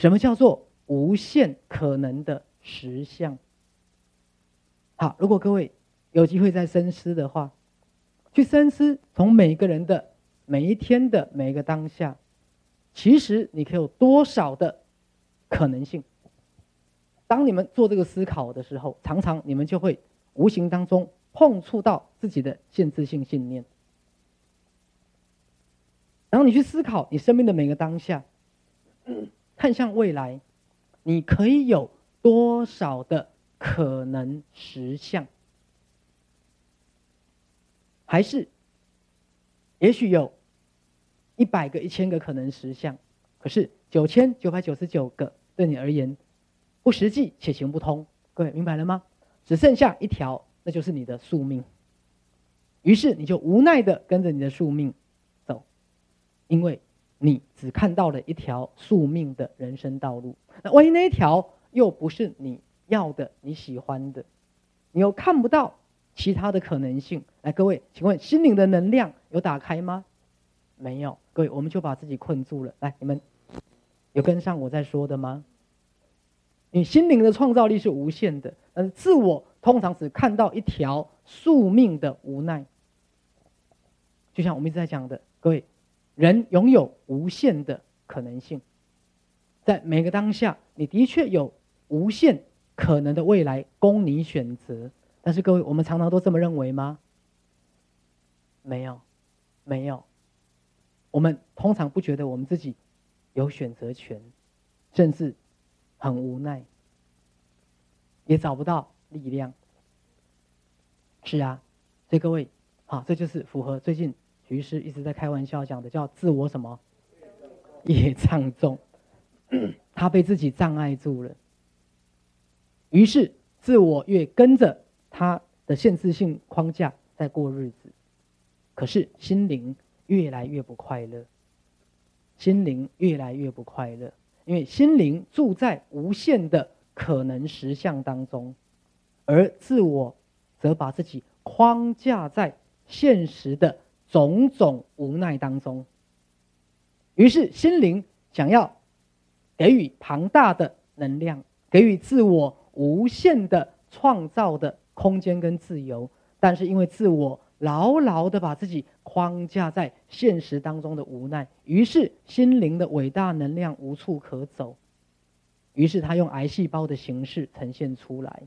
什么叫做无限可能的实相？好，如果各位有机会再深思的话，去深思从每个人的每一天的每一个当下，其实你可以有多少的可能性？当你们做这个思考的时候，常常你们就会无形当中碰触到自己的限制性信念。然后你去思考你生命的每个当下。看向未来，你可以有多少的可能实相？还是，也许有一百个、一千个可能实相，可是九千九百九十九个对你而言不实际且行不通。各位明白了吗？只剩下一条，那就是你的宿命。于是你就无奈的跟着你的宿命走，因为。你只看到了一条宿命的人生道路，那万一那一条又不是你要的、你喜欢的，你又看不到其他的可能性。来，各位，请问心灵的能量有打开吗？没有。各位，我们就把自己困住了。来，你们有跟上我在说的吗？你心灵的创造力是无限的，但是自我通常只看到一条宿命的无奈。就像我们一直在讲的，各位。人拥有无限的可能性，在每个当下，你的确有无限可能的未来供你选择。但是各位，我们常常都这么认为吗？没有，没有。我们通常不觉得我们自己有选择权，甚至很无奈，也找不到力量。是啊，所以各位，好，这就是符合最近。于是一直在开玩笑讲的叫自我什么？业障重，他被自己障碍住了。于是自我越跟着他的限制性框架在过日子，可是心灵越来越不快乐，心灵越来越不快乐，因为心灵住在无限的可能实相当中，而自我则把自己框架在现实的。种种无奈当中，于是心灵想要给予庞大的能量，给予自我无限的创造的空间跟自由，但是因为自我牢牢的把自己框架在现实当中的无奈，于是心灵的伟大能量无处可走，于是他用癌细胞的形式呈现出来。